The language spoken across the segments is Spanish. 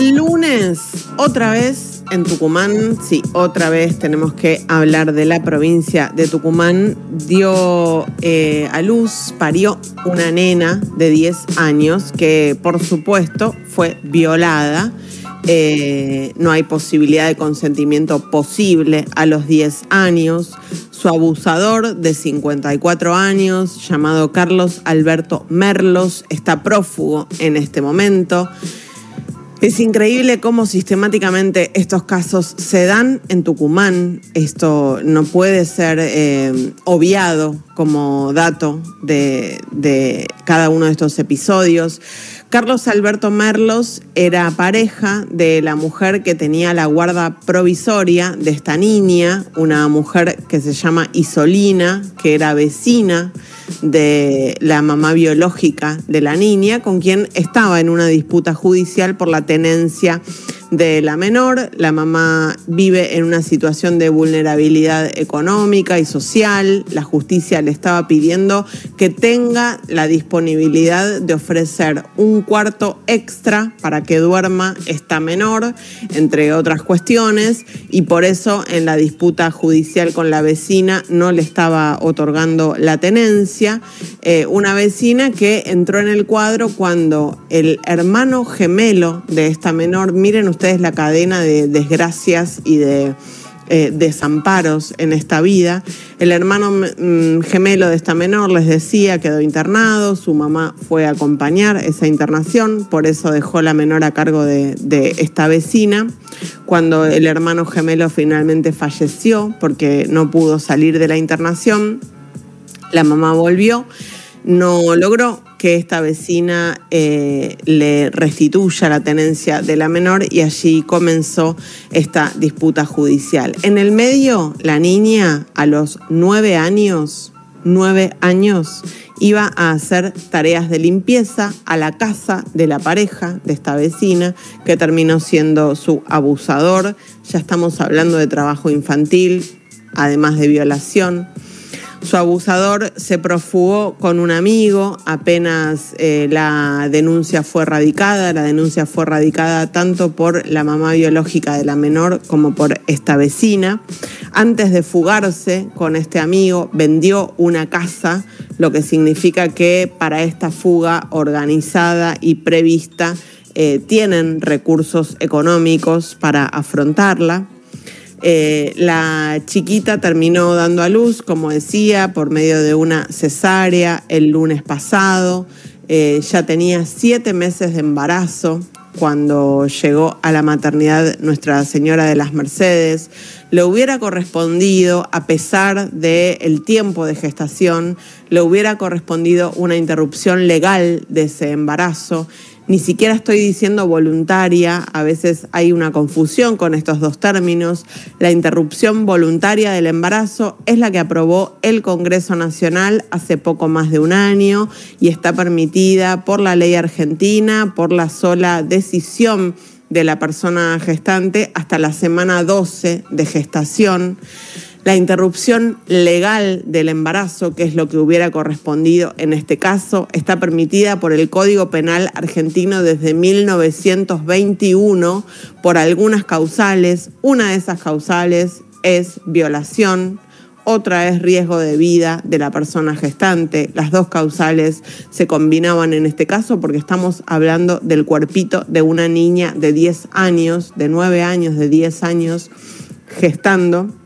El lunes, otra vez en Tucumán, sí, otra vez tenemos que hablar de la provincia de Tucumán, dio eh, a luz, parió una nena de 10 años que por supuesto fue violada. Eh, no hay posibilidad de consentimiento posible a los 10 años. Su abusador de 54 años, llamado Carlos Alberto Merlos, está prófugo en este momento. Es increíble cómo sistemáticamente estos casos se dan en Tucumán. Esto no puede ser eh, obviado como dato de, de cada uno de estos episodios. Carlos Alberto Merlos era pareja de la mujer que tenía la guarda provisoria de esta niña, una mujer que se llama Isolina, que era vecina de la mamá biológica de la niña, con quien estaba en una disputa judicial por la tenencia de la menor. La mamá vive en una situación de vulnerabilidad económica y social. La justicia le estaba pidiendo que tenga la disponibilidad de ofrecer un cuarto extra para que duerma esta menor, entre otras cuestiones, y por eso en la disputa judicial con la vecina no le estaba otorgando la tenencia. Eh, una vecina que entró en el cuadro cuando el hermano gemelo de esta menor, miren ustedes, ustedes la cadena de desgracias y de eh, desamparos en esta vida. El hermano mm, gemelo de esta menor les decía, quedó internado, su mamá fue a acompañar esa internación, por eso dejó la menor a cargo de, de esta vecina. Cuando el hermano gemelo finalmente falleció porque no pudo salir de la internación, la mamá volvió, no logró que esta vecina eh, le restituya la tenencia de la menor y allí comenzó esta disputa judicial. En el medio, la niña a los nueve años, nueve años, iba a hacer tareas de limpieza a la casa de la pareja de esta vecina, que terminó siendo su abusador. Ya estamos hablando de trabajo infantil, además de violación. Su abusador se profugó con un amigo apenas eh, la denuncia fue radicada. La denuncia fue radicada tanto por la mamá biológica de la menor como por esta vecina. Antes de fugarse con este amigo, vendió una casa, lo que significa que para esta fuga organizada y prevista eh, tienen recursos económicos para afrontarla. Eh, la chiquita terminó dando a luz, como decía, por medio de una cesárea el lunes pasado. Eh, ya tenía siete meses de embarazo cuando llegó a la maternidad Nuestra Señora de las Mercedes. Le hubiera correspondido, a pesar del tiempo de gestación, le hubiera correspondido una interrupción legal de ese embarazo ni siquiera estoy diciendo voluntaria, a veces hay una confusión con estos dos términos. La interrupción voluntaria del embarazo es la que aprobó el Congreso Nacional hace poco más de un año y está permitida por la ley argentina, por la sola decisión de la persona gestante hasta la semana 12 de gestación. La interrupción legal del embarazo, que es lo que hubiera correspondido en este caso, está permitida por el Código Penal argentino desde 1921 por algunas causales. Una de esas causales es violación, otra es riesgo de vida de la persona gestante. Las dos causales se combinaban en este caso porque estamos hablando del cuerpito de una niña de 10 años, de 9 años, de 10 años gestando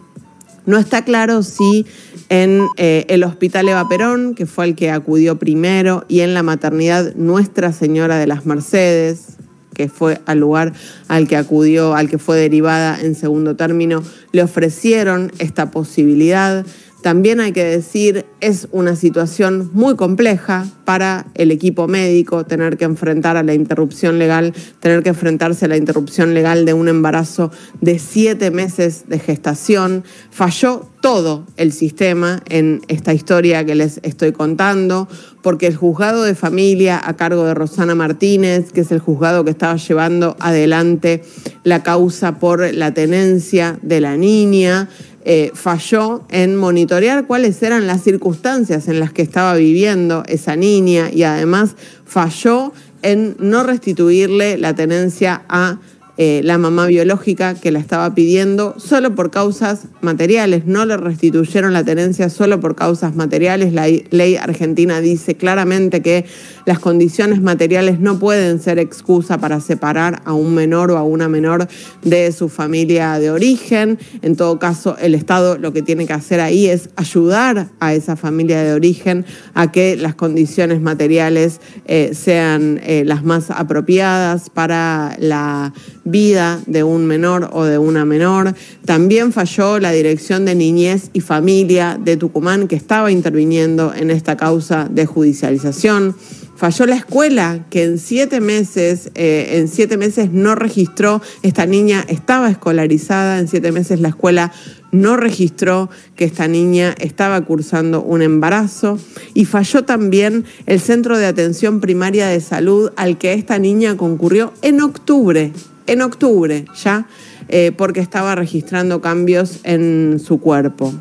no está claro si en eh, el Hospital Eva Perón, que fue el que acudió primero, y en la maternidad Nuestra Señora de las Mercedes, que fue al lugar al que acudió, al que fue derivada en segundo término, le ofrecieron esta posibilidad. También hay que decir, es una situación muy compleja para el equipo médico tener que enfrentar a la interrupción legal, tener que enfrentarse a la interrupción legal de un embarazo de siete meses de gestación. Falló todo el sistema en esta historia que les estoy contando, porque el juzgado de familia a cargo de Rosana Martínez, que es el juzgado que estaba llevando adelante la causa por la tenencia de la niña, eh, falló en monitorear cuáles eran las circunstancias en las que estaba viviendo esa niña y además falló en no restituirle la tenencia a eh, la mamá biológica que la estaba pidiendo solo por causas materiales. No le restituyeron la tenencia solo por causas materiales. La ley argentina dice claramente que las condiciones materiales no pueden ser excusa para separar a un menor o a una menor de su familia de origen. En todo caso, el Estado lo que tiene que hacer ahí es ayudar a esa familia de origen a que las condiciones materiales eh, sean eh, las más apropiadas para la vida de un menor o de una menor. También falló la Dirección de Niñez y Familia de Tucumán, que estaba interviniendo en esta causa de judicialización. Falló la escuela, que en siete meses, eh, en siete meses no registró, esta niña estaba escolarizada, en siete meses la escuela no registró que esta niña estaba cursando un embarazo y falló también el Centro de Atención Primaria de Salud al que esta niña concurrió en octubre en octubre ya, eh, porque estaba registrando cambios en su cuerpo.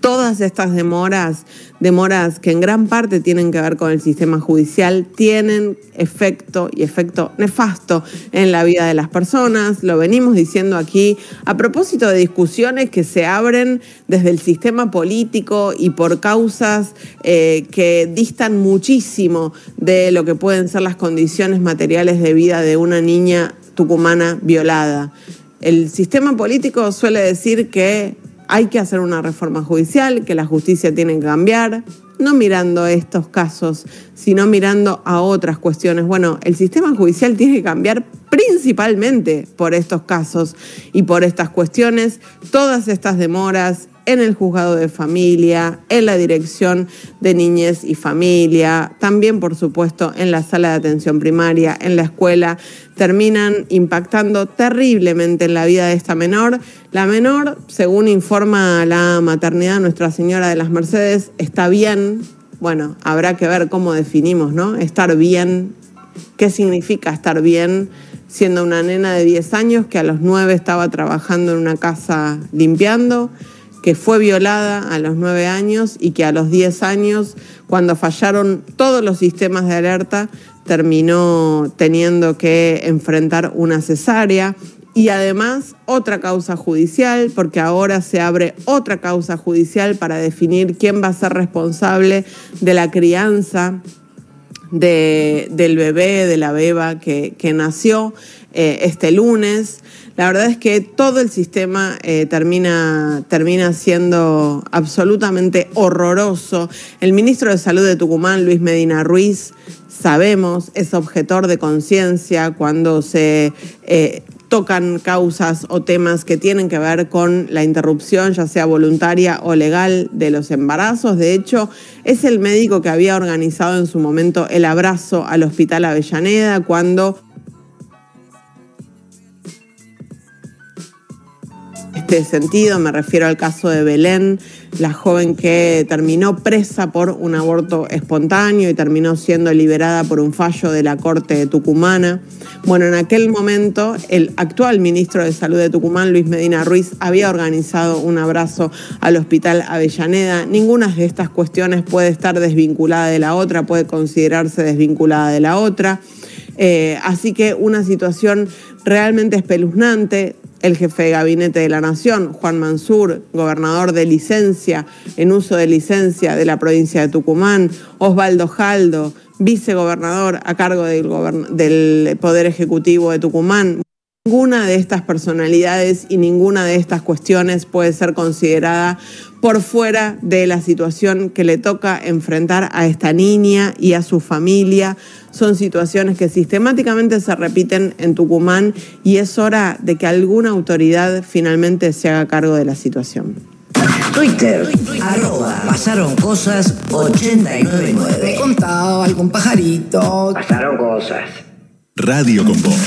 Todas estas demoras, demoras que en gran parte tienen que ver con el sistema judicial, tienen efecto y efecto nefasto en la vida de las personas. Lo venimos diciendo aquí a propósito de discusiones que se abren desde el sistema político y por causas eh, que distan muchísimo de lo que pueden ser las condiciones materiales de vida de una niña tucumana violada. El sistema político suele decir que hay que hacer una reforma judicial, que la justicia tiene que cambiar, no mirando estos casos, sino mirando a otras cuestiones. Bueno, el sistema judicial tiene que cambiar principalmente por estos casos y por estas cuestiones. Todas estas demoras en el juzgado de familia, en la dirección de niñez y familia, también por supuesto en la sala de atención primaria, en la escuela, terminan impactando terriblemente en la vida de esta menor. La menor, según informa la maternidad Nuestra Señora de las Mercedes, está bien. Bueno, habrá que ver cómo definimos, ¿no? Estar bien. ¿Qué significa estar bien? Siendo una nena de 10 años que a los 9 estaba trabajando en una casa limpiando que fue violada a los nueve años y que a los diez años, cuando fallaron todos los sistemas de alerta, terminó teniendo que enfrentar una cesárea y además otra causa judicial, porque ahora se abre otra causa judicial para definir quién va a ser responsable de la crianza del bebé, de la beba que, nació eh, este lunes. La verdad es que todo el sistema eh, termina, termina siendo absolutamente horroroso. El ministro de Salud de Tucumán, Luis Medina Ruiz, sabemos, es objetor de conciencia cuando se eh, tocan causas o temas que tienen que ver con la interrupción, ya sea voluntaria o legal, de los embarazos. De hecho, es el médico que había organizado en su momento el abrazo al Hospital Avellaneda cuando este sentido. Me refiero al caso de Belén, la joven que terminó presa por un aborto espontáneo y terminó siendo liberada por un fallo de la Corte tucumana. Bueno, en aquel momento el actual ministro de Salud de Tucumán, Luis Medina Ruiz, había organizado un abrazo al Hospital Avellaneda. Ninguna de estas cuestiones puede estar desvinculada de la otra, puede considerarse desvinculada de la otra. Eh, así que una situación realmente espeluznante el jefe de gabinete de la Nación, Juan Mansur, gobernador de licencia, en uso de licencia de la provincia de Tucumán, Osvaldo Jaldo, vicegobernador a cargo del, del Poder Ejecutivo de Tucumán. Ninguna de estas personalidades y ninguna de estas cuestiones puede ser considerada por fuera de la situación que le toca enfrentar a esta niña y a su familia. Son situaciones que sistemáticamente se repiten en Tucumán y es hora de que alguna autoridad finalmente se haga cargo de la situación. Twitter, arroba, pasaron cosas 899. Contaba algún pajarito. Pasaron cosas. Radio con vos.